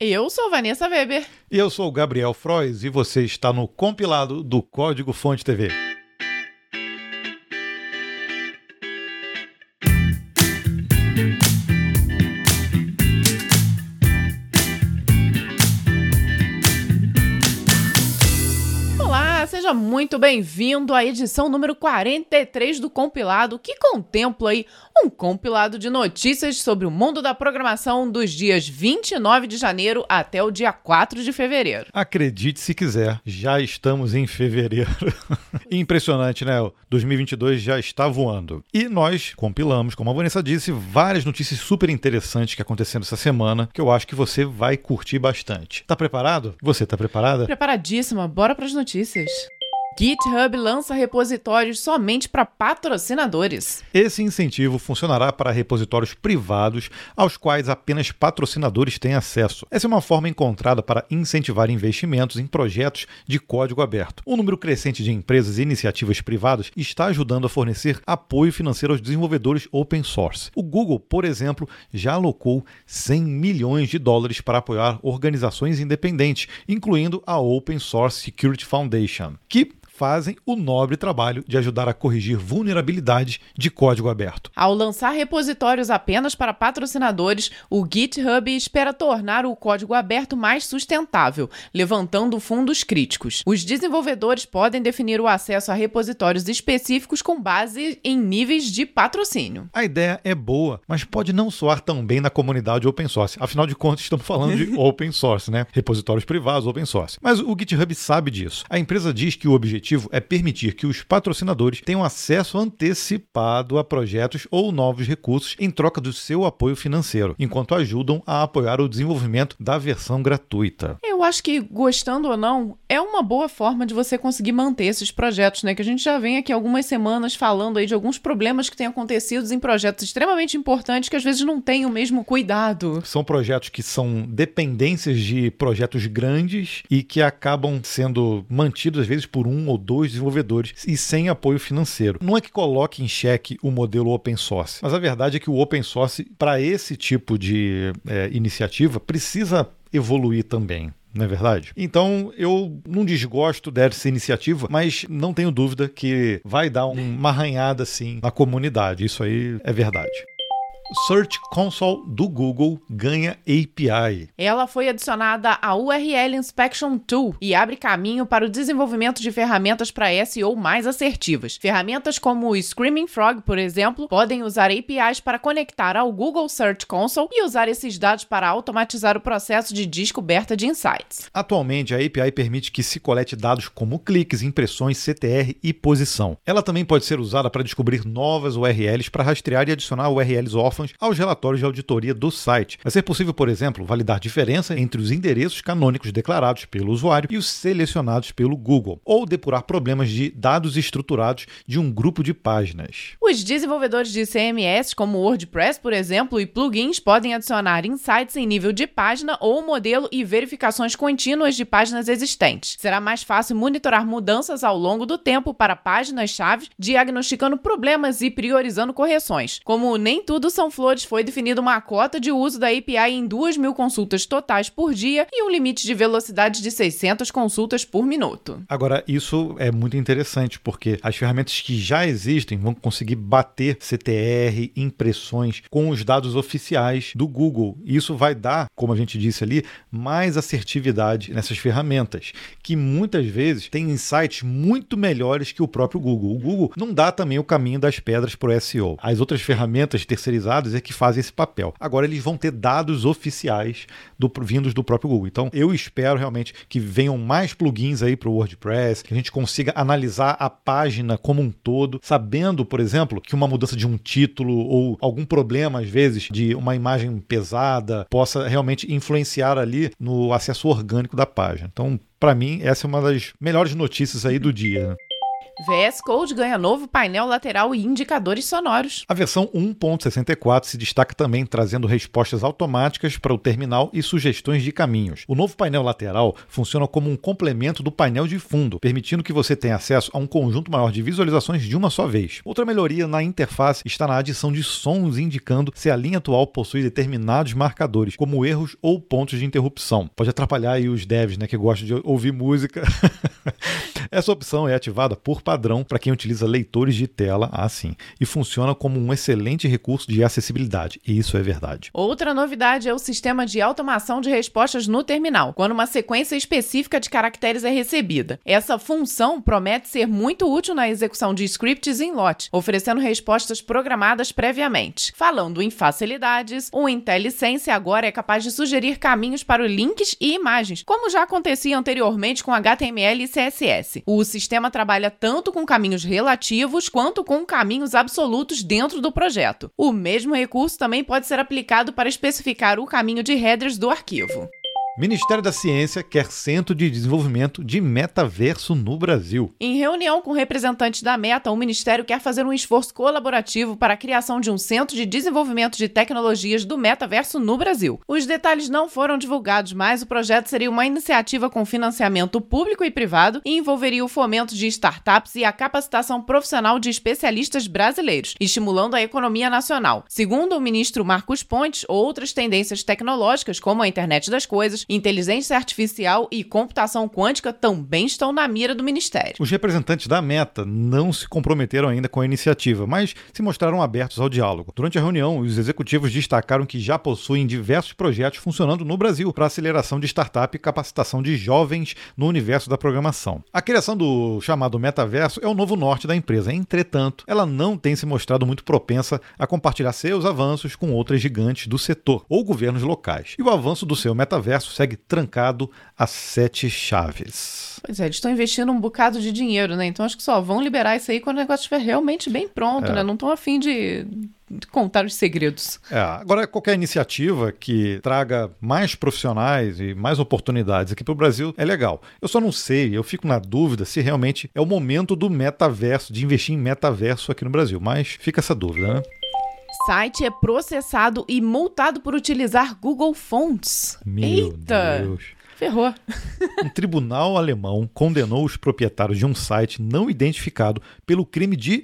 Eu sou Vanessa Weber. E eu sou o Gabriel Frois e você está no compilado do Código Fonte TV. Seja muito bem-vindo à edição número 43 do compilado, que contempla aí um compilado de notícias sobre o mundo da programação dos dias 29 de janeiro até o dia 4 de fevereiro. Acredite se quiser, já estamos em fevereiro. Impressionante, né? 2022 já está voando. E nós compilamos, como a Vanessa disse, várias notícias super interessantes que aconteceram essa semana, que eu acho que você vai curtir bastante. Tá preparado? Você tá preparada? Preparadíssima. Bora para as notícias. GitHub lança repositórios somente para patrocinadores. Esse incentivo funcionará para repositórios privados aos quais apenas patrocinadores têm acesso. Essa é uma forma encontrada para incentivar investimentos em projetos de código aberto. Um número crescente de empresas e iniciativas privadas está ajudando a fornecer apoio financeiro aos desenvolvedores open source. O Google, por exemplo, já alocou 100 milhões de dólares para apoiar organizações independentes, incluindo a Open Source Security Foundation, que fazem o nobre trabalho de ajudar a corrigir vulnerabilidades de código aberto. Ao lançar repositórios apenas para patrocinadores, o GitHub espera tornar o código aberto mais sustentável, levantando fundos críticos. Os desenvolvedores podem definir o acesso a repositórios específicos com base em níveis de patrocínio. A ideia é boa, mas pode não soar tão bem na comunidade open source. Afinal de contas, estamos falando de open source, né? Repositórios privados, open source. Mas o GitHub sabe disso. A empresa diz que o objetivo objetivo é permitir que os patrocinadores tenham acesso antecipado a projetos ou novos recursos em troca do seu apoio financeiro, enquanto ajudam a apoiar o desenvolvimento da versão gratuita. Eu acho que, gostando ou não, é uma boa forma de você conseguir manter esses projetos, né? Que a gente já vem aqui algumas semanas falando aí de alguns problemas que têm acontecido em projetos extremamente importantes que às vezes não têm o mesmo cuidado. São projetos que são dependências de projetos grandes e que acabam sendo mantidos às vezes por um ou dois desenvolvedores e sem apoio financeiro. Não é que coloque em xeque o modelo open source, mas a verdade é que o open source, para esse tipo de é, iniciativa, precisa evoluir também não é verdade? Então eu não desgosto dessa iniciativa, mas não tenho dúvida que vai dar uma arranhada assim na comunidade. Isso aí é verdade. Search Console do Google ganha API. Ela foi adicionada à URL Inspection Tool e abre caminho para o desenvolvimento de ferramentas para SEO mais assertivas. Ferramentas como o Screaming Frog, por exemplo, podem usar APIs para conectar ao Google Search Console e usar esses dados para automatizar o processo de descoberta de insights. Atualmente, a API permite que se colete dados como cliques, impressões, CTR e posição. Ela também pode ser usada para descobrir novas URLs para rastrear e adicionar URLs órfãos órfãos aos relatórios de auditoria do site. Vai ser possível, por exemplo, validar diferença entre os endereços canônicos declarados pelo usuário e os selecionados pelo Google, ou depurar problemas de dados estruturados de um grupo de páginas. Os desenvolvedores de CMS, como WordPress, por exemplo, e plugins, podem adicionar insights em nível de página ou modelo e verificações contínuas de páginas existentes. Será mais fácil monitorar mudanças ao longo do tempo para páginas-chave, diagnosticando problemas e priorizando correções. Como nem tudo são Flores foi definida uma cota de uso da API em 2 mil consultas totais por dia e um limite de velocidade de 600 consultas por minuto. Agora, isso é muito interessante, porque as ferramentas que já existem vão conseguir bater CTR, impressões com os dados oficiais do Google. Isso vai dar, como a gente disse ali, mais assertividade nessas ferramentas, que muitas vezes têm insights muito melhores que o próprio Google. O Google não dá também o caminho das pedras para o SEO. As outras ferramentas terceirizadas dados é que fazem esse papel. Agora eles vão ter dados oficiais do, vindos do próprio Google. Então eu espero realmente que venham mais plugins aí para o WordPress, que a gente consiga analisar a página como um todo, sabendo, por exemplo, que uma mudança de um título ou algum problema, às vezes, de uma imagem pesada, possa realmente influenciar ali no acesso orgânico da página. Então, para mim, essa é uma das melhores notícias aí do dia. VS Code ganha novo painel lateral e indicadores sonoros. A versão 1.64 se destaca também trazendo respostas automáticas para o terminal e sugestões de caminhos. O novo painel lateral funciona como um complemento do painel de fundo, permitindo que você tenha acesso a um conjunto maior de visualizações de uma só vez. Outra melhoria na interface está na adição de sons indicando se a linha atual possui determinados marcadores, como erros ou pontos de interrupção. Pode atrapalhar aí os devs, né, que gostam de ouvir música. Essa opção é ativada por padrão para quem utiliza leitores de tela assim e funciona como um excelente recurso de acessibilidade. E isso é verdade. Outra novidade é o sistema de automação de respostas no terminal, quando uma sequência específica de caracteres é recebida. Essa função promete ser muito útil na execução de scripts em lote, oferecendo respostas programadas previamente. Falando em facilidades, o IntelliSense agora é capaz de sugerir caminhos para links e imagens, como já acontecia anteriormente com HTML e CSS. O sistema trabalha tanto com caminhos relativos quanto com caminhos absolutos dentro do projeto. O mesmo recurso também pode ser aplicado para especificar o caminho de headers do arquivo. Ministério da Ciência quer Centro de Desenvolvimento de Metaverso no Brasil. Em reunião com representantes da Meta, o Ministério quer fazer um esforço colaborativo para a criação de um Centro de Desenvolvimento de Tecnologias do Metaverso no Brasil. Os detalhes não foram divulgados, mas o projeto seria uma iniciativa com financiamento público e privado e envolveria o fomento de startups e a capacitação profissional de especialistas brasileiros, estimulando a economia nacional. Segundo o ministro Marcos Pontes, outras tendências tecnológicas, como a internet das coisas, inteligência artificial e computação quântica também estão na mira do Ministério. Os representantes da Meta não se comprometeram ainda com a iniciativa, mas se mostraram abertos ao diálogo. Durante a reunião, os executivos destacaram que já possuem diversos projetos funcionando no Brasil para aceleração de startup e capacitação de jovens no universo da programação. A criação do chamado metaverso é o novo norte da empresa. Entretanto, ela não tem se mostrado muito propensa a compartilhar seus avanços com outras gigantes do setor ou governos locais. E o avanço do seu metaverso segue trancado a sete chaves. Pois é, eles estão investindo um bocado de dinheiro, né? Então acho que só vão liberar isso aí quando o negócio estiver realmente bem pronto, é. né? Não estão afim de contar os segredos. É, agora, qualquer iniciativa que traga mais profissionais e mais oportunidades aqui para o Brasil é legal. Eu só não sei, eu fico na dúvida se realmente é o momento do metaverso, de investir em metaverso aqui no Brasil. Mas fica essa dúvida, né? Site é processado e multado por utilizar Google Fonts. Meu Eita! Deus. Ferrou. Um tribunal alemão condenou os proprietários de um site não identificado pelo crime de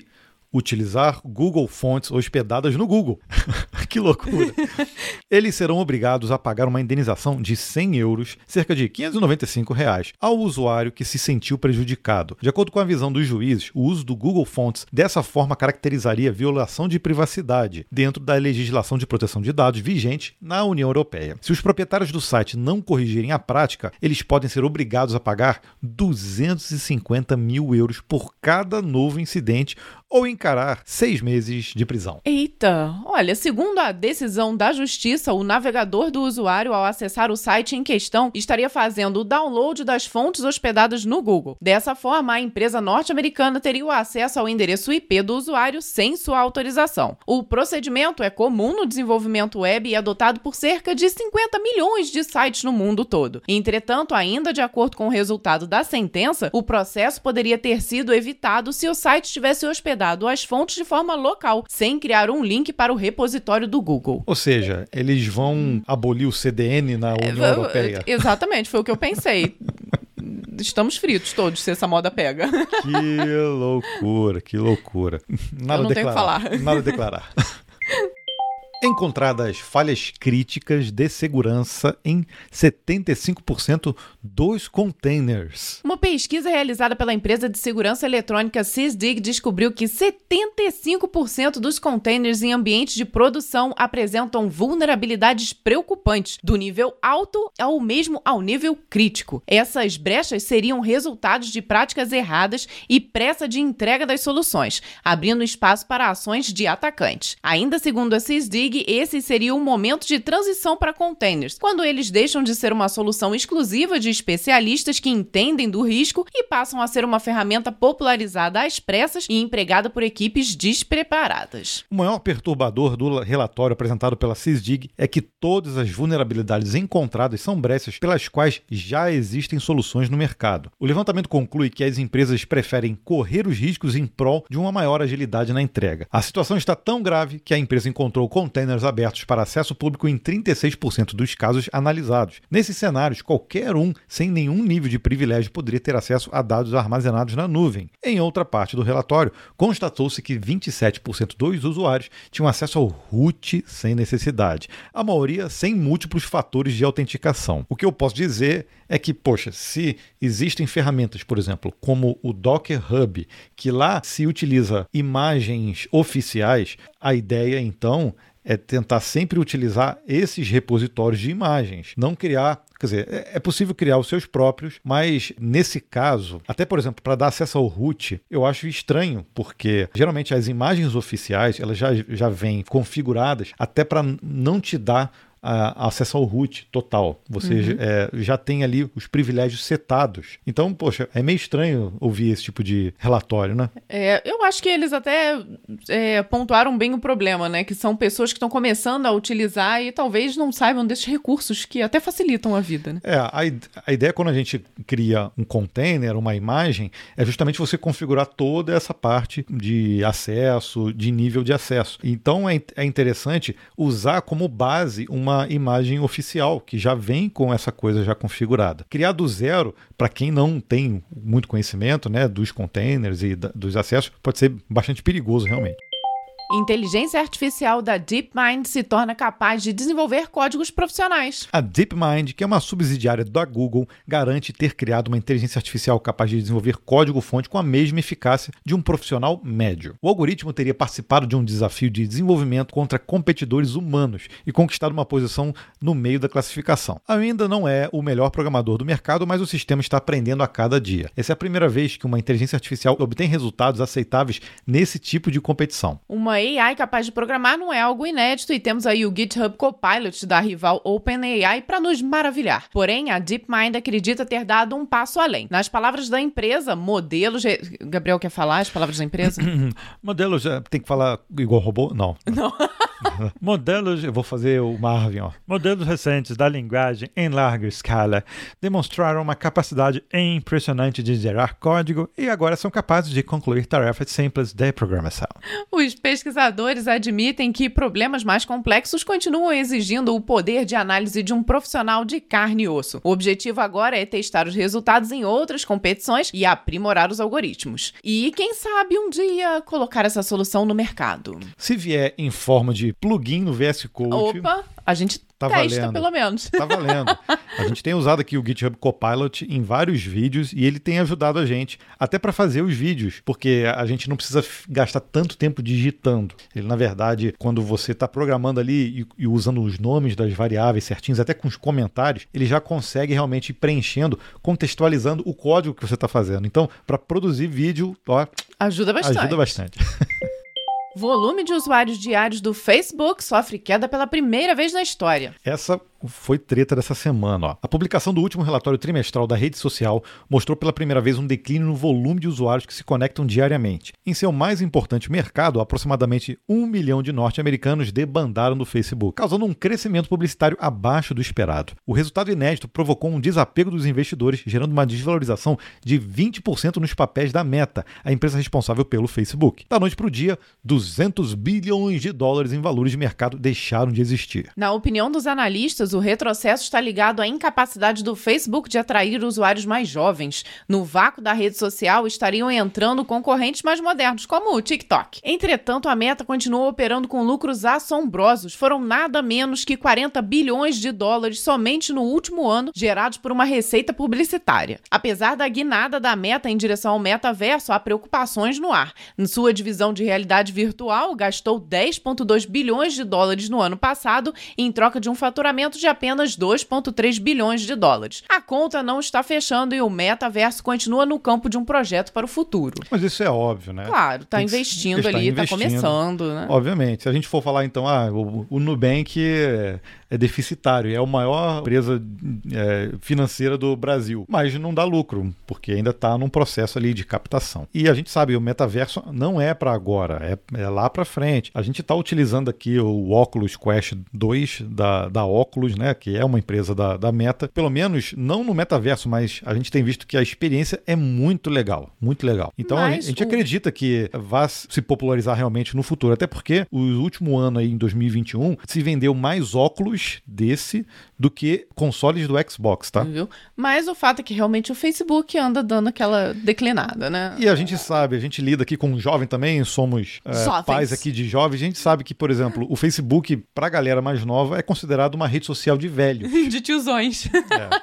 utilizar Google Fontes hospedadas no Google. que loucura! Eles serão obrigados a pagar uma indenização de 100 euros, cerca de 595 reais, ao usuário que se sentiu prejudicado. De acordo com a visão dos juízes, o uso do Google Fonts dessa forma caracterizaria violação de privacidade dentro da legislação de proteção de dados vigente na União Europeia. Se os proprietários do site não corrigirem a prática, eles podem ser obrigados a pagar 250 mil euros por cada novo incidente ou encarar seis meses de prisão. Eita! Olha, segundo a decisão da Justiça, o navegador do usuário, ao acessar o site em questão, estaria fazendo o download das fontes hospedadas no Google. Dessa forma, a empresa norte-americana teria o acesso ao endereço IP do usuário sem sua autorização. O procedimento é comum no desenvolvimento web e adotado por cerca de 50 milhões de sites no mundo todo. Entretanto, ainda de acordo com o resultado da sentença, o processo poderia ter sido evitado se o site tivesse hospedado às fontes de forma local, sem criar um link para o repositório do Google. Ou seja, eles vão abolir o CDN na União é, Europeia. Exatamente, foi o que eu pensei. Estamos fritos todos se essa moda pega. Que loucura, que loucura. Nada eu não declarar, tenho que falar. Nada a declarar encontradas falhas críticas de segurança em 75% dos containers. Uma pesquisa realizada pela empresa de segurança eletrônica Sysdig descobriu que 75% dos containers em ambientes de produção apresentam vulnerabilidades preocupantes, do nível alto ao mesmo ao nível crítico. Essas brechas seriam resultados de práticas erradas e pressa de entrega das soluções, abrindo espaço para ações de atacantes. Ainda segundo a Sysdig, Esse seria um momento de transição para containers, quando eles deixam de ser uma solução exclusiva de especialistas que entendem do risco e passam a ser uma ferramenta popularizada às pressas e empregada por equipes despreparadas. O maior perturbador do relatório apresentado pela Sysdig é que todas as vulnerabilidades encontradas são brechas pelas quais já existem soluções no mercado. O levantamento conclui que as empresas preferem correr os riscos em prol de uma maior agilidade na entrega. A situação está tão grave que a empresa encontrou containers abertos para acesso público em 36% dos casos analisados. Nesses cenários, qualquer um sem nenhum nível de privilégio poderia ter acesso a dados armazenados na nuvem. Em outra parte do relatório, constatou-se que 27% dos usuários tinham acesso ao root sem necessidade, a maioria sem múltiplos fatores de autenticação. O que eu posso dizer é que, poxa, se existem ferramentas, por exemplo, como o Docker Hub, que lá se utiliza imagens oficiais, a ideia então é tentar sempre utilizar esses repositórios de imagens, não criar Quer dizer, é, é possível criar os seus próprios, mas nesse caso, até por exemplo, para dar acesso ao root, eu acho estranho, porque geralmente as imagens oficiais elas já, já vêm configuradas até para não te dar a, acesso ao root total. Você uhum. é, já tem ali os privilégios setados. Então, poxa, é meio estranho ouvir esse tipo de relatório, né? É, eu acho que eles até é, pontuaram bem o problema, né? Que são pessoas que estão começando a utilizar e talvez não saibam desses recursos que até facilitam a vida, né? É, a, a ideia quando a gente cria um container, uma imagem, é justamente você configurar toda essa parte de acesso, de nível de acesso. Então é, é interessante usar como base uma uma imagem oficial que já vem com essa coisa já configurada. Criar do zero, para quem não tem muito conhecimento né, dos containers e da, dos acessos, pode ser bastante perigoso realmente. Inteligência artificial da DeepMind se torna capaz de desenvolver códigos profissionais. A DeepMind, que é uma subsidiária da Google, garante ter criado uma inteligência artificial capaz de desenvolver código-fonte com a mesma eficácia de um profissional médio. O algoritmo teria participado de um desafio de desenvolvimento contra competidores humanos e conquistado uma posição no meio da classificação. Ainda não é o melhor programador do mercado, mas o sistema está aprendendo a cada dia. Essa é a primeira vez que uma inteligência artificial obtém resultados aceitáveis nesse tipo de competição. Uma AI capaz de programar não é algo inédito e temos aí o GitHub Copilot da rival OpenAI para nos maravilhar. Porém, a DeepMind acredita ter dado um passo além. Nas palavras da empresa, modelos. Gabriel quer falar as palavras da empresa? modelos, tem que falar igual robô? Não. Não. Modelos, eu vou fazer o Marvin, ó. Modelos recentes da linguagem em larga escala demonstraram uma capacidade impressionante de gerar código e agora são capazes de concluir tarefas simples de programação. Os pesquisadores admitem que problemas mais complexos continuam exigindo o poder de análise de um profissional de carne e osso. O objetivo agora é testar os resultados em outras competições e aprimorar os algoritmos. E quem sabe um dia colocar essa solução no mercado. Se vier em forma de plugin no VS Code. Opa, a gente tá testa valendo. pelo menos. Tá valendo. A gente tem usado aqui o GitHub Copilot em vários vídeos e ele tem ajudado a gente até para fazer os vídeos, porque a gente não precisa gastar tanto tempo digitando. Ele, na verdade, quando você está programando ali e, e, usando os nomes das variáveis certinhos, até com os comentários, ele já consegue realmente ir preenchendo, contextualizando o código que você está fazendo. Então, para produzir vídeo, ó, ajuda bastante. Ajuda bastante. Volume de usuários diários do Facebook sofre queda pela primeira vez na história. Essa foi treta dessa semana. Ó. A publicação do último relatório trimestral da rede social mostrou pela primeira vez um declínio no volume de usuários que se conectam diariamente. Em seu mais importante mercado, aproximadamente um milhão de norte-americanos debandaram do Facebook, causando um crescimento publicitário abaixo do esperado. O resultado inédito provocou um desapego dos investidores, gerando uma desvalorização de 20% nos papéis da Meta, a empresa responsável pelo Facebook. Da noite para o dia, 200 bilhões de dólares em valores de mercado deixaram de existir. Na opinião dos analistas, o retrocesso está ligado à incapacidade do Facebook de atrair usuários mais jovens. No vácuo da rede social estariam entrando concorrentes mais modernos, como o TikTok. Entretanto, a Meta continua operando com lucros assombrosos. Foram nada menos que 40 bilhões de dólares somente no último ano, gerados por uma receita publicitária. Apesar da guinada da Meta em direção ao metaverso, há preocupações no ar. Em sua divisão de realidade virtual, gastou 10,2 bilhões de dólares no ano passado em troca de um faturamento investimento de apenas 2,3 bilhões de dólares. A conta não está fechando e o metaverso continua no campo de um projeto para o futuro. Mas isso é óbvio, né? Claro, está investindo está ali, está começando, né? Obviamente. Se a gente for falar então, ah, o, o Nubank é, é deficitário, é a maior empresa é, financeira do Brasil, mas não dá lucro, porque ainda está num processo ali de captação. E a gente sabe, o metaverso não é para agora, é, é lá para frente. A gente está utilizando aqui o Oculus Quest 2 da, da Oculus, né, que é uma empresa da, da Meta, pelo menos não no metaverso, mas a gente tem visto que a experiência é muito legal, muito legal. Então a gente, a gente o... acredita que vai se popularizar realmente no futuro, até porque o último ano aí, em 2021, se vendeu mais óculos desse do que consoles do Xbox, tá? Viu? Mas o fato é que realmente o Facebook anda dando aquela declinada, né? E a gente sabe, a gente lida aqui com um jovem também, somos é, pais aqui de jovens, a gente sabe que, por exemplo, o Facebook, pra galera mais nova, é considerado uma rede social de velho. de tiozões.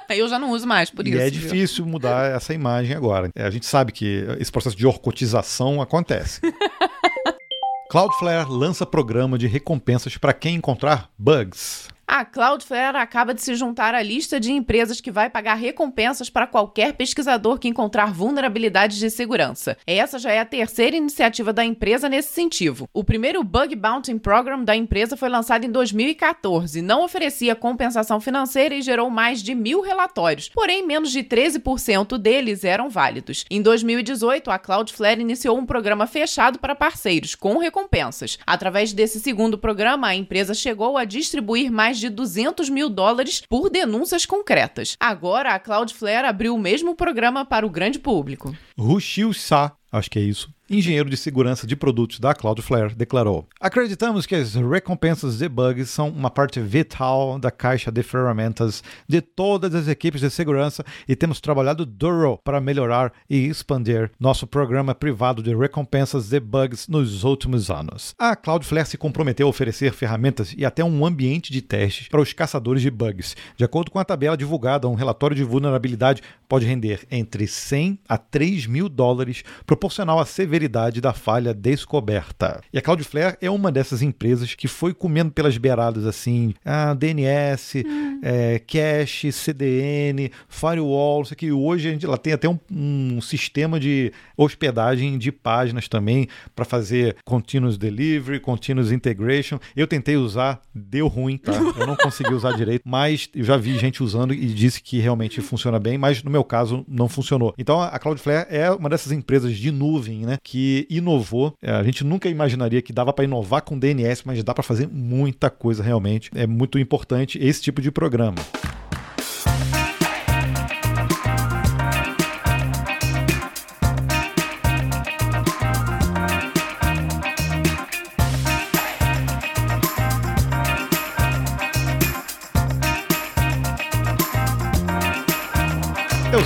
É. Eu já não uso mais, por e isso. E é difícil mudar essa imagem agora. É, a gente sabe que esse processo de orcotização acontece. Cloudflare lança programa de recompensas para quem encontrar bugs. A Cloudflare acaba de se juntar à lista de empresas que vai pagar recompensas para qualquer pesquisador que encontrar vulnerabilidades de segurança. Essa já é a terceira iniciativa da empresa nesse sentido. O primeiro Bug Bounty Program da empresa foi lançado em 2014, não oferecia compensação financeira e gerou mais de mil relatórios, porém menos de 13% deles eram válidos. Em 2018, a Cloudflare iniciou um programa fechado para parceiros, com recompensas. Através desse segundo programa, a empresa chegou a distribuir mais de 200 mil dólares por denúncias concretas. Agora, a Cloudflare abriu o mesmo programa para o grande público. Rushil Sa, acho que é isso, engenheiro de segurança de produtos da Cloudflare, declarou: Acreditamos que as recompensas de bugs são uma parte vital da caixa de ferramentas de todas as equipes de segurança e temos trabalhado duro para melhorar e expandir nosso programa privado de recompensas de bugs nos últimos anos. A Cloudflare se comprometeu a oferecer ferramentas e até um ambiente de testes para os caçadores de bugs. De acordo com a tabela divulgada, um relatório de vulnerabilidade pode render entre 100 a 3 mil dólares, proporcional à severidade severidade da falha descoberta. E a Cloudflare é uma dessas empresas que foi comendo pelas beiradas assim, ah, DNS, hum. é, cache, CDN, firewall, isso aqui. Hoje a gente, ela tem até um, um sistema de hospedagem de páginas também para fazer continuous delivery, continuous integration. Eu tentei usar, deu ruim, tá? Eu não consegui usar direito, mas eu já vi gente usando e disse que realmente funciona bem, mas no meu caso não funcionou. Então a Cloudflare é uma dessas empresas de nuvem, né? Que inovou. É, a gente nunca imaginaria que dava para inovar com DNS, mas dá para fazer muita coisa realmente. É muito importante esse tipo de programa.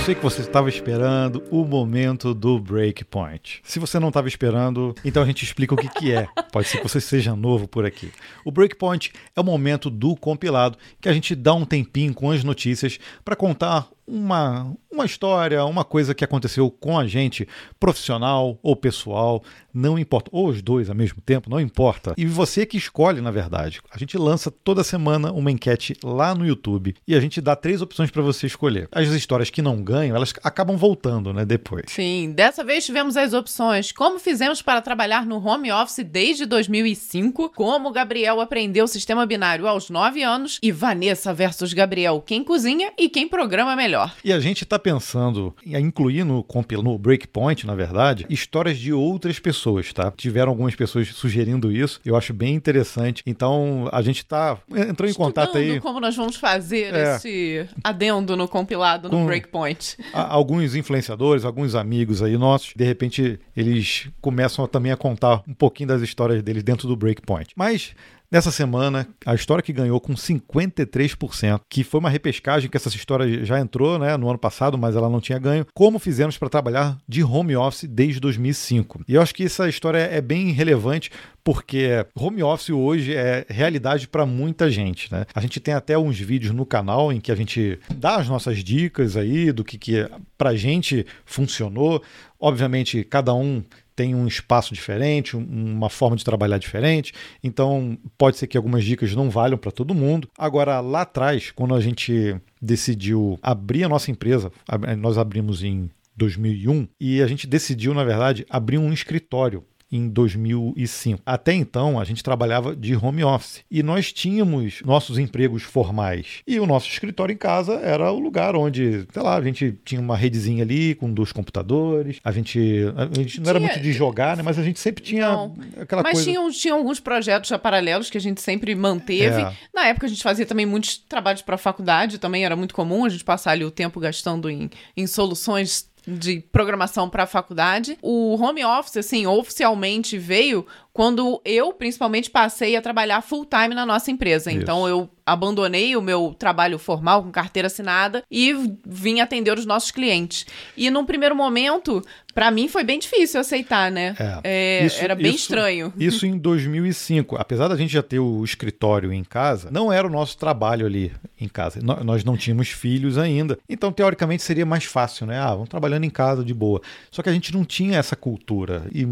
Sei que você estava esperando o momento do breakpoint. Se você não estava esperando, então a gente explica o que, que é. Pode ser que você seja novo por aqui. O breakpoint é o momento do compilado que a gente dá um tempinho com as notícias para contar uma, uma história, uma coisa que aconteceu com a gente, profissional ou pessoal, não importa. Ou os dois ao mesmo tempo, não importa. E você que escolhe, na verdade. A gente lança toda semana uma enquete lá no YouTube e a gente dá três opções para você escolher. As histórias que não ganham, elas acabam voltando, né, depois. Sim, dessa vez tivemos as opções: como fizemos para trabalhar no home office desde 2005, como Gabriel aprendeu o sistema binário aos 9 anos e Vanessa versus Gabriel, quem cozinha e quem programa melhor melhor. E a gente está pensando em incluir no, no Breakpoint, na verdade, histórias de outras pessoas, tá? Tiveram algumas pessoas sugerindo isso, eu acho bem interessante. Então a gente está entrou em contato aí. como nós vamos fazer é, esse adendo no compilado no Breakpoint. alguns influenciadores, alguns amigos aí nossos, de repente eles começam também a contar um pouquinho das histórias deles dentro do Breakpoint. Mas Nessa semana, a história que ganhou com 53%, que foi uma repescagem que essa história já entrou né, no ano passado, mas ela não tinha ganho, como fizemos para trabalhar de home office desde 2005. E eu acho que essa história é bem relevante porque home office hoje é realidade para muita gente, né? A gente tem até uns vídeos no canal em que a gente dá as nossas dicas aí do que, que pra gente funcionou. Obviamente, cada um tem um espaço diferente, uma forma de trabalhar diferente. Então, pode ser que algumas dicas não valham para todo mundo. Agora, lá atrás, quando a gente decidiu abrir a nossa empresa, nós abrimos em 2001 e a gente decidiu, na verdade, abrir um escritório em 2005. Até então, a gente trabalhava de home office e nós tínhamos nossos empregos formais. E o nosso escritório em casa era o lugar onde, sei lá, a gente tinha uma redezinha ali com dois computadores. A gente, a gente não tinha, era muito de jogar, né? Mas a gente sempre tinha não, aquela mas coisa. Mas tinha, tinha alguns projetos já paralelos que a gente sempre manteve. É. Na época, a gente fazia também muitos trabalhos para a faculdade, também era muito comum a gente passar ali o tempo gastando em, em soluções de programação para a faculdade. O home office, assim, oficialmente veio quando eu, principalmente, passei a trabalhar full time na nossa empresa. Isso. Então, eu abandonei o meu trabalho formal com carteira assinada e vim atender os nossos clientes. E num primeiro momento, para mim foi bem difícil aceitar, né? É, é, isso, era bem isso, estranho. Isso em 2005. Apesar da gente já ter o escritório em casa, não era o nosso trabalho ali em casa. Nós não tínhamos filhos ainda. Então, teoricamente, seria mais fácil, né? Ah, vamos trabalhando em casa de boa. Só que a gente não tinha essa cultura. E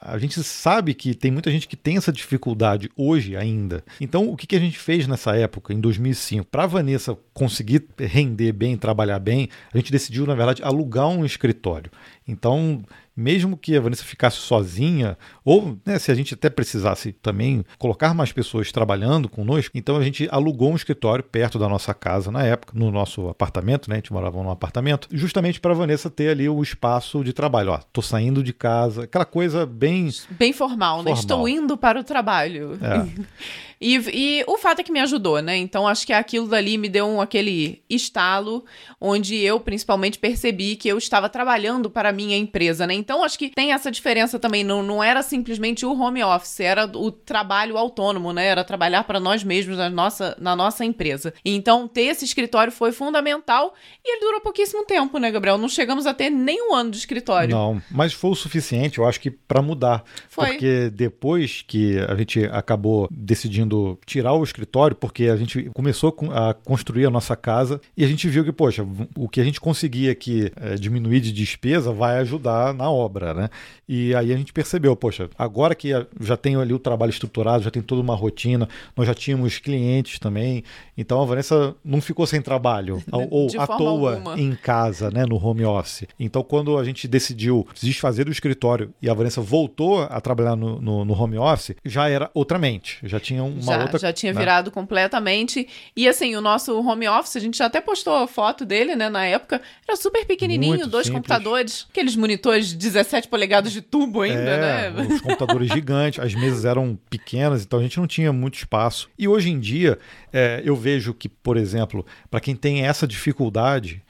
a gente sabe que tem muita gente que tem essa dificuldade hoje ainda. Então, o que, a gente fez nessa época, em 2005? Para Vanessa conseguir render bem, trabalhar bem, a gente decidiu, na verdade, alugar um escritório. Então, mesmo que a Vanessa ficasse sozinha, ou né, se a gente até precisasse também colocar mais pessoas trabalhando conosco, então a gente alugou um escritório perto da nossa casa na época, no nosso apartamento, né? A gente morava num apartamento, justamente para a Vanessa ter ali o espaço de trabalho. Ó, tô saindo de casa, aquela coisa bem. Bem formal, formal. né? Estou indo para o trabalho. É. E, e, o fato é que me ajudou, né? Então acho que aquilo dali me deu um, aquele estalo, onde eu principalmente percebi que eu estava trabalhando para a minha empresa, né? Então acho que tem essa diferença também. Não, não era simplesmente o home office, era o trabalho autônomo, né? Era trabalhar para nós mesmos na nossa, na nossa empresa. Então ter esse escritório foi fundamental e ele durou pouquíssimo tempo, né, Gabriel? Não chegamos a ter nem um ano de escritório. Não, mas foi o suficiente, eu acho que para mudar. Foi. Porque depois que a gente acabou decidindo tirar o escritório, porque a gente começou a construir a nossa casa e a gente viu que, poxa, o que a gente conseguia aqui é, diminuir de despesa vai ajudar na obra, né? E aí a gente percebeu, poxa, agora que já tenho ali o trabalho estruturado, já tem toda uma rotina, nós já tínhamos clientes também, então a Vanessa não ficou sem trabalho, ou à toa alguma. em casa, né, no home office. Então quando a gente decidiu desfazer do escritório e a Vanessa voltou a trabalhar no, no, no home office, já era outra mente, já tinha uma já, outra... Já tinha né? virado completamente. E assim, o nosso home office, a gente já até postou a foto dele, né, na época, era super pequenininho, Muito dois simples. computadores, aqueles monitores 17 polegadas de tubo ainda, é, né? Os computadores gigantes, as mesas eram pequenas, então a gente não tinha muito espaço. E hoje em dia, é, eu vejo que, por exemplo, para quem tem essa dificuldade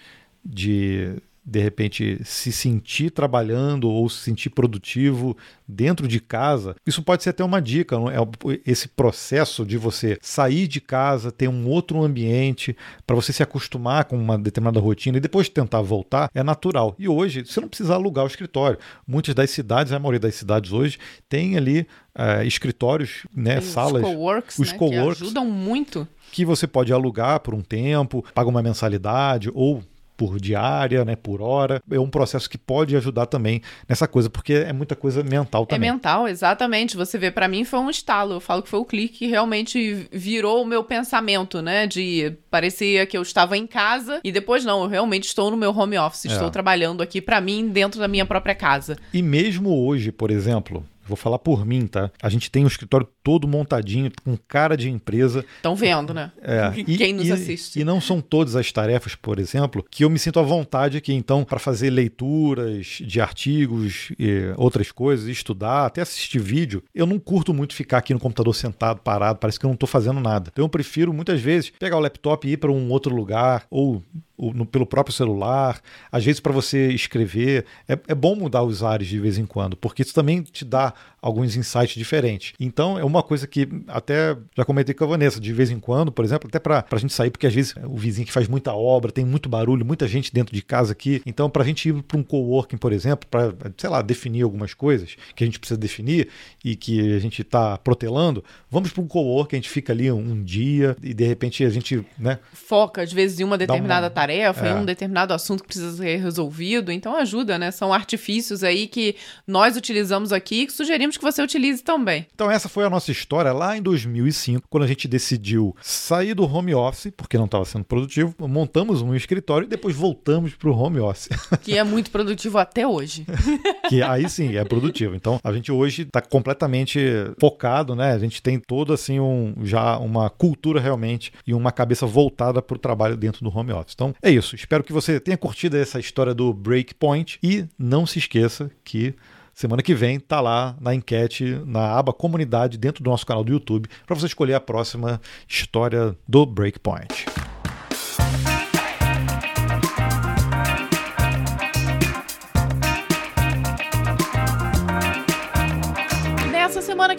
de de repente se sentir trabalhando ou se sentir produtivo dentro de casa, isso pode ser até uma dica. É esse processo de você sair de casa, ter um outro ambiente, para você se acostumar com uma determinada rotina e depois tentar voltar, é natural. E hoje você não precisa alugar o escritório. Muitas das cidades, a maioria das cidades hoje, tem ali uh, escritórios, né, salas, os coworks, os né, coworks, que ajudam muito que você pode alugar por um tempo, paga uma mensalidade ou por diária, né, por hora. É um processo que pode ajudar também nessa coisa, porque é muita coisa mental também. É mental, exatamente. Você vê, para mim foi um estalo. Eu falo que foi o clique que realmente virou o meu pensamento, né? De parecia que eu estava em casa e depois não, eu realmente estou no meu home office, é. estou trabalhando aqui para mim dentro da minha própria casa. E mesmo hoje, por exemplo, Vou falar por mim, tá? A gente tem um escritório todo montadinho, com cara de empresa. Estão vendo, né? É. Quem e, nos assiste. E não são todas as tarefas, por exemplo, que eu me sinto à vontade aqui. Então, para fazer leituras de artigos e outras coisas, estudar, até assistir vídeo, eu não curto muito ficar aqui no computador sentado, parado, parece que eu não estou fazendo nada. Então, eu prefiro muitas vezes pegar o laptop e ir para um outro lugar, ou no, pelo próprio celular, às vezes para você escrever. É, é bom mudar os ares de vez em quando, porque isso também te dá alguns insights diferentes. Então, é uma coisa que até já comentei com a Vanessa, de vez em quando, por exemplo, até para a gente sair, porque às vezes o vizinho que faz muita obra, tem muito barulho, muita gente dentro de casa aqui. Então, para a gente ir para um coworking, por exemplo, para, sei lá, definir algumas coisas que a gente precisa definir e que a gente está protelando, vamos para um coworking, a gente fica ali um dia e de repente a gente, né? Foca, às vezes, em uma determinada uma... tarefa, é. em um determinado assunto que precisa ser resolvido. Então, ajuda, né? São artifícios aí que nós utilizamos aqui e que sugerimos que você utilize também. Então, essa foi a nossa história lá em 2005, quando a gente decidiu sair do home office, porque não estava sendo produtivo, montamos um escritório e depois voltamos para o home office. Que é muito produtivo até hoje. que aí sim é produtivo. Então, a gente hoje está completamente focado, né? A gente tem todo assim um já uma cultura realmente e uma cabeça voltada para o trabalho dentro do home office. Então, é isso. Espero que você tenha curtido essa história do Breakpoint e não se esqueça que Semana que vem tá lá na enquete, na aba comunidade, dentro do nosso canal do YouTube, para você escolher a próxima história do Breakpoint.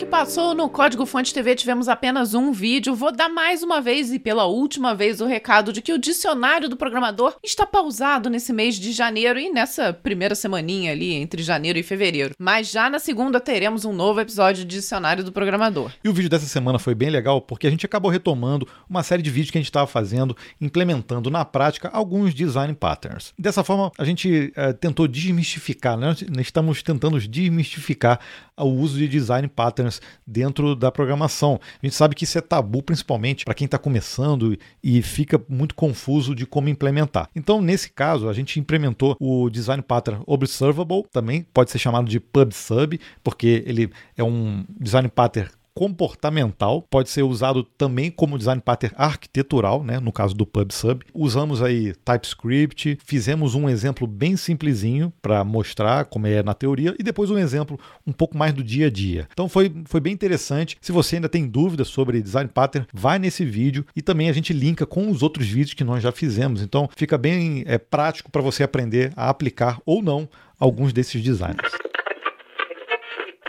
Que passou, no Código Fonte TV tivemos apenas um vídeo. Vou dar mais uma vez e pela última vez o recado de que o dicionário do programador está pausado nesse mês de janeiro e nessa primeira semaninha ali entre janeiro e fevereiro. Mas já na segunda teremos um novo episódio de dicionário do programador. E o vídeo dessa semana foi bem legal porque a gente acabou retomando uma série de vídeos que a gente estava fazendo, implementando na prática alguns design patterns. Dessa forma, a gente é, tentou desmistificar, né? Nós estamos tentando desmistificar o uso de design patterns dentro da programação. A gente sabe que isso é tabu, principalmente para quem está começando e fica muito confuso de como implementar. Então, nesse caso, a gente implementou o design pattern observable, também pode ser chamado de PubSub, porque ele é um design pattern comportamental, pode ser usado também como design pattern arquitetural, né, no caso do PubSub. Usamos aí TypeScript, fizemos um exemplo bem simplesinho para mostrar como é na teoria e depois um exemplo um pouco mais do dia a dia. Então foi, foi bem interessante. Se você ainda tem dúvidas sobre design pattern, vai nesse vídeo e também a gente linka com os outros vídeos que nós já fizemos. Então fica bem é, prático para você aprender a aplicar ou não alguns desses designs.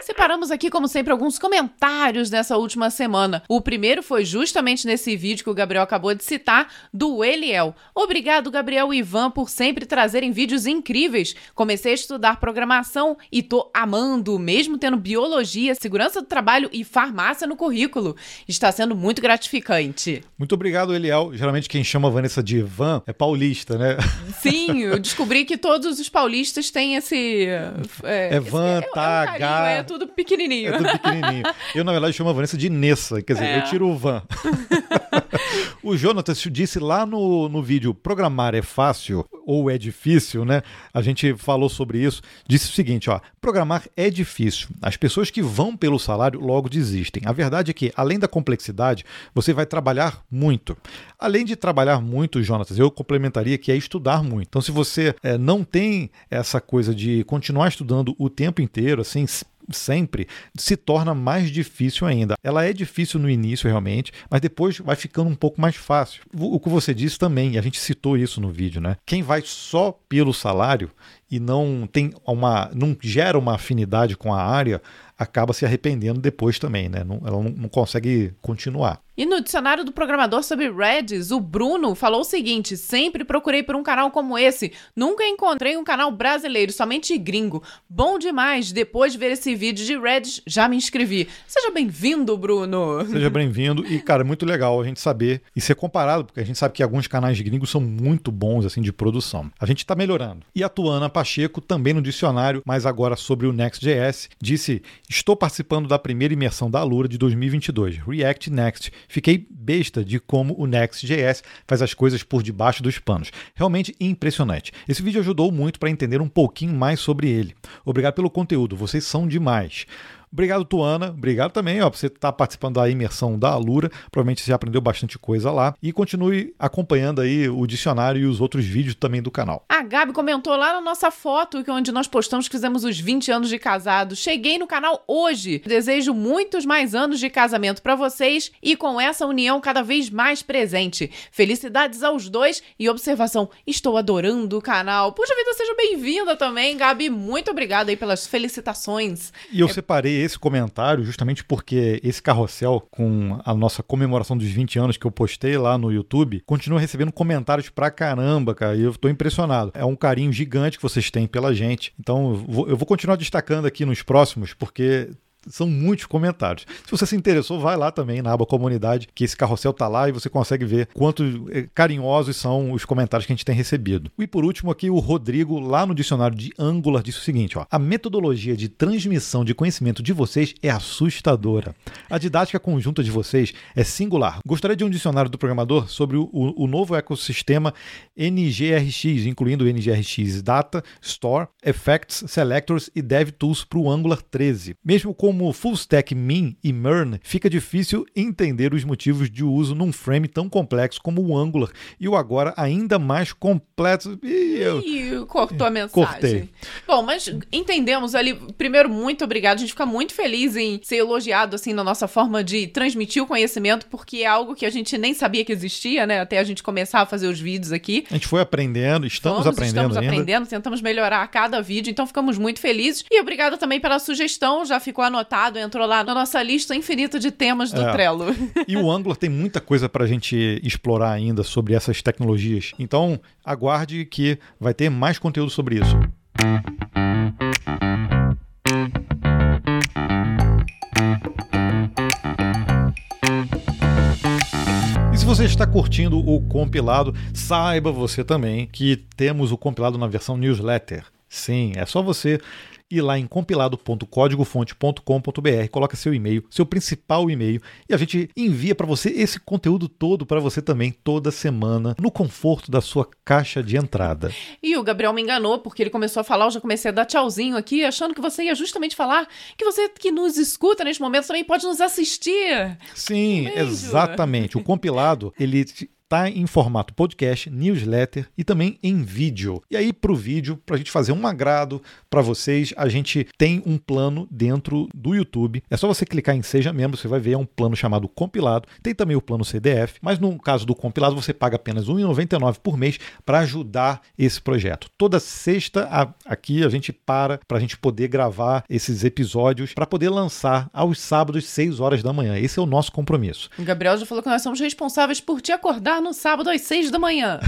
Separamos aqui, como sempre, alguns comentários dessa última semana. O primeiro foi justamente nesse vídeo que o Gabriel acabou de citar, do Eliel. Obrigado, Gabriel e Ivan, por sempre trazerem vídeos incríveis. Comecei a estudar programação e tô amando, mesmo tendo biologia, segurança do trabalho e farmácia no currículo. Está sendo muito gratificante. Muito obrigado, Eliel. Geralmente quem chama a Vanessa de Ivan é paulista, né? Sim, eu descobri que todos os paulistas têm esse. É, Evan, esse, é, tá, é um carinho, é tudo pequenininho. É tudo pequenininho. Eu, na verdade, chamo a Vanessa de Nessa, quer dizer, é. eu tiro o van. o Jonathan disse lá no, no vídeo: programar é fácil ou é difícil, né? A gente falou sobre isso. Disse o seguinte: ó, programar é difícil. As pessoas que vão pelo salário logo desistem. A verdade é que, além da complexidade, você vai trabalhar muito. Além de trabalhar muito, Jonatas, eu complementaria que é estudar muito. Então, se você é, não tem essa coisa de continuar estudando o tempo inteiro, assim, sempre, se torna mais difícil ainda. Ela é difícil no início, realmente, mas depois vai ficando um pouco mais fácil. O que você disse também, e a gente citou isso no vídeo, né? Quem vai só pelo salário e não tem uma. não gera uma afinidade com a área, acaba se arrependendo depois também, né? Ela não consegue continuar. E no dicionário do programador sobre Redis, o Bruno falou o seguinte: sempre procurei por um canal como esse, nunca encontrei um canal brasileiro, somente gringo. Bom demais, depois de ver esse vídeo de Redis, já me inscrevi. Seja bem-vindo, Bruno. Seja bem-vindo e, cara, é muito legal a gente saber e ser comparado, porque a gente sabe que alguns canais gringos são muito bons, assim, de produção. A gente está melhorando. E a Tuana Pacheco, também no dicionário, mas agora sobre o Next.js, disse: Estou participando da primeira imersão da Alura de 2022, React Next Fiquei besta de como o Next.js faz as coisas por debaixo dos panos. Realmente impressionante. Esse vídeo ajudou muito para entender um pouquinho mais sobre ele. Obrigado pelo conteúdo, vocês são demais. Obrigado, Tuana. Obrigado também ó, por você estar tá participando da imersão da Alura. Provavelmente você já aprendeu bastante coisa lá. E continue acompanhando aí o dicionário e os outros vídeos também do canal. A Gabi comentou lá na nossa foto, onde nós postamos que fizemos os 20 anos de casado. Cheguei no canal hoje. Desejo muitos mais anos de casamento para vocês e com essa união cada vez mais presente. Felicidades aos dois e observação. Estou adorando o canal. Puxa vida, seja bem-vinda também, Gabi. Muito obrigada aí pelas felicitações. E eu é... separei esse comentário justamente porque esse carrossel com a nossa comemoração dos 20 anos que eu postei lá no YouTube continua recebendo comentários pra caramba, cara, e eu tô impressionado. É um carinho gigante que vocês têm pela gente. Então, eu vou, eu vou continuar destacando aqui nos próximos, porque são muitos comentários. Se você se interessou, vai lá também na aba comunidade, que esse carrossel tá lá e você consegue ver quanto eh, carinhosos são os comentários que a gente tem recebido. E por último aqui o Rodrigo lá no dicionário de Angular disse o seguinte, ó: A metodologia de transmissão de conhecimento de vocês é assustadora. A didática conjunta de vocês é singular. Gostaria de um dicionário do programador sobre o, o novo ecossistema NGRX, incluindo NGRX Data, Store, Effects, Selectors e DevTools para o Angular 13. Mesmo com como Full Stack Min e Mern, fica difícil entender os motivos de uso num frame tão complexo como o Angular e o agora ainda mais completo. Ih, eu... cortou a mensagem. Cortei. Bom, mas entendemos ali. Primeiro, muito obrigado. A gente fica muito feliz em ser elogiado assim na nossa forma de transmitir o conhecimento, porque é algo que a gente nem sabia que existia, né? Até a gente começar a fazer os vídeos aqui. A gente foi aprendendo, estamos Vamos, aprendendo estamos ainda. aprendendo, tentamos melhorar a cada vídeo, então ficamos muito felizes. E obrigado também pela sugestão, já ficou anotado anotado, entrou lá na nossa lista infinita de temas do É. Trello. E o Angular tem muita coisa para a gente explorar ainda sobre essas tecnologias. Então, aguarde que vai ter mais conteúdo sobre isso. E se você está curtindo o compilado, saiba você também que temos o compilado na versão newsletter. Sim, é só você ir lá em compilado.códigofonte.com.br, coloca seu e-mail, seu principal e-mail, e a gente envia para você esse conteúdo todo para você também toda semana, no conforto da sua caixa de entrada. E o Gabriel me enganou, porque ele começou a falar, eu já comecei a dar tchauzinho aqui, achando que você ia justamente falar que você que nos escuta neste momento também pode nos assistir. Sim, exatamente. O compilado, ele está em formato podcast, newsletter e também em vídeo. E aí, para o vídeo, para a gente fazer um agrado para vocês, a gente tem um plano dentro do YouTube. É só você clicar em Seja Membro, você vai ver é um plano chamado Compilado. Tem também o plano CDF, mas no caso do compilado, você paga apenas R$ 1,99 por mês para ajudar esse projeto. Toda sexta aqui a gente para para a gente poder gravar esses episódios para poder lançar aos sábados, 6 horas da manhã. Esse é o nosso compromisso. O Gabriel já falou que nós somos responsáveis por te acordar no sábado às seis da manhã.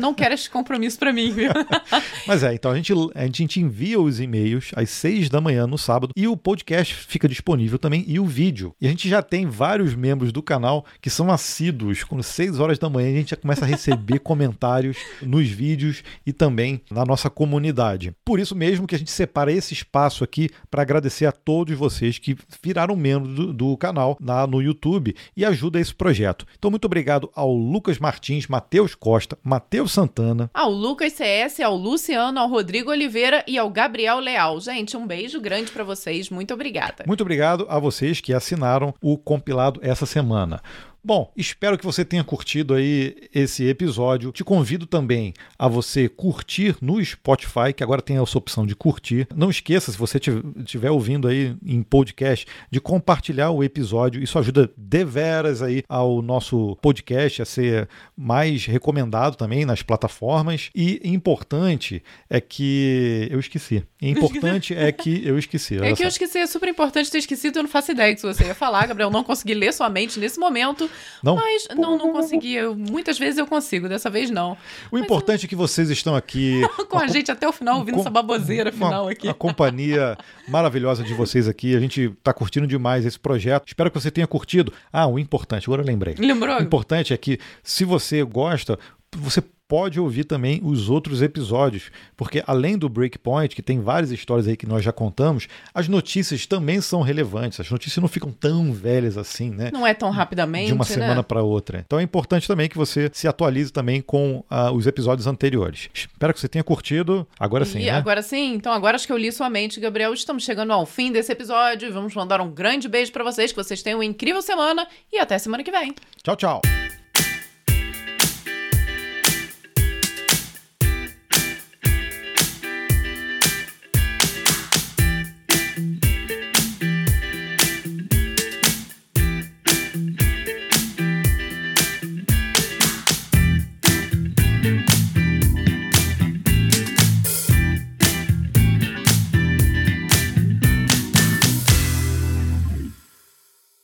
Não quero esse compromisso pra mim, viu? Mas é, então a gente, a gente envia os e-mails às 6 da manhã no sábado e o podcast fica disponível também e o vídeo. E a gente já tem vários membros do canal que são assíduos. Com 6 horas da manhã a gente já começa a receber comentários nos vídeos e também na nossa comunidade. Por isso mesmo que a gente separa esse espaço aqui para agradecer a todos vocês que viraram membros do, do canal lá no YouTube e ajuda esse projeto. Então muito obrigado ao Lucas Martins, Matheus Costa, Matheus Santana, Ao Lucas CS, ao Luciano, ao Rodrigo Oliveira e ao Gabriel Leal. Gente, um beijo grande pra vocês. Muito obrigada. Muito obrigado a vocês que assinaram o compilado essa semana. Bom, espero que você tenha curtido aí esse episódio. Te convido também a você curtir no Spotify, que agora tem essa opção de curtir. Não esqueça, se você estiver ouvindo aí em podcast, de compartilhar o episódio. Isso ajuda deveras aí ao nosso podcast a ser mais recomendado também nas plataformas. E importante é que eu esqueci. Importante é que eu esqueci. É que eu esqueci, é super importante ter esquecido, eu não faço ideia do que você ia falar, Gabriel. Não consegui ler sua mente nesse momento. Não? Mas não, não consegui. Eu- muitas vezes eu consigo, dessa vez não. O importante é que vocês estão aqui Com a gente até o final, ouvindo com- essa baboseira uma- final aqui. A companhia maravilhosa de vocês aqui. A gente está curtindo demais esse projeto. Espero que você tenha curtido. Ah, o importante, agora eu lembrei. Lembrou? O importante é que, se você gosta, você pode ouvir também os outros episódios, porque além do Breakpoint, que tem várias histórias aí que nós já contamos, as notícias também são relevantes. As notícias não ficam tão velhas assim, né? Não é tão rapidamente, de uma né? semana para outra. Então é importante também que você se atualize também com ah, os episódios anteriores. Espero que você tenha curtido. Agora sim, e né? agora sim, então agora acho que eu li sua mente, Gabriel. Estamos chegando ao fim desse episódio. Vamos mandar um grande beijo pra vocês, que vocês tenham uma incrível semana e até semana que vem. Tchau, tchau.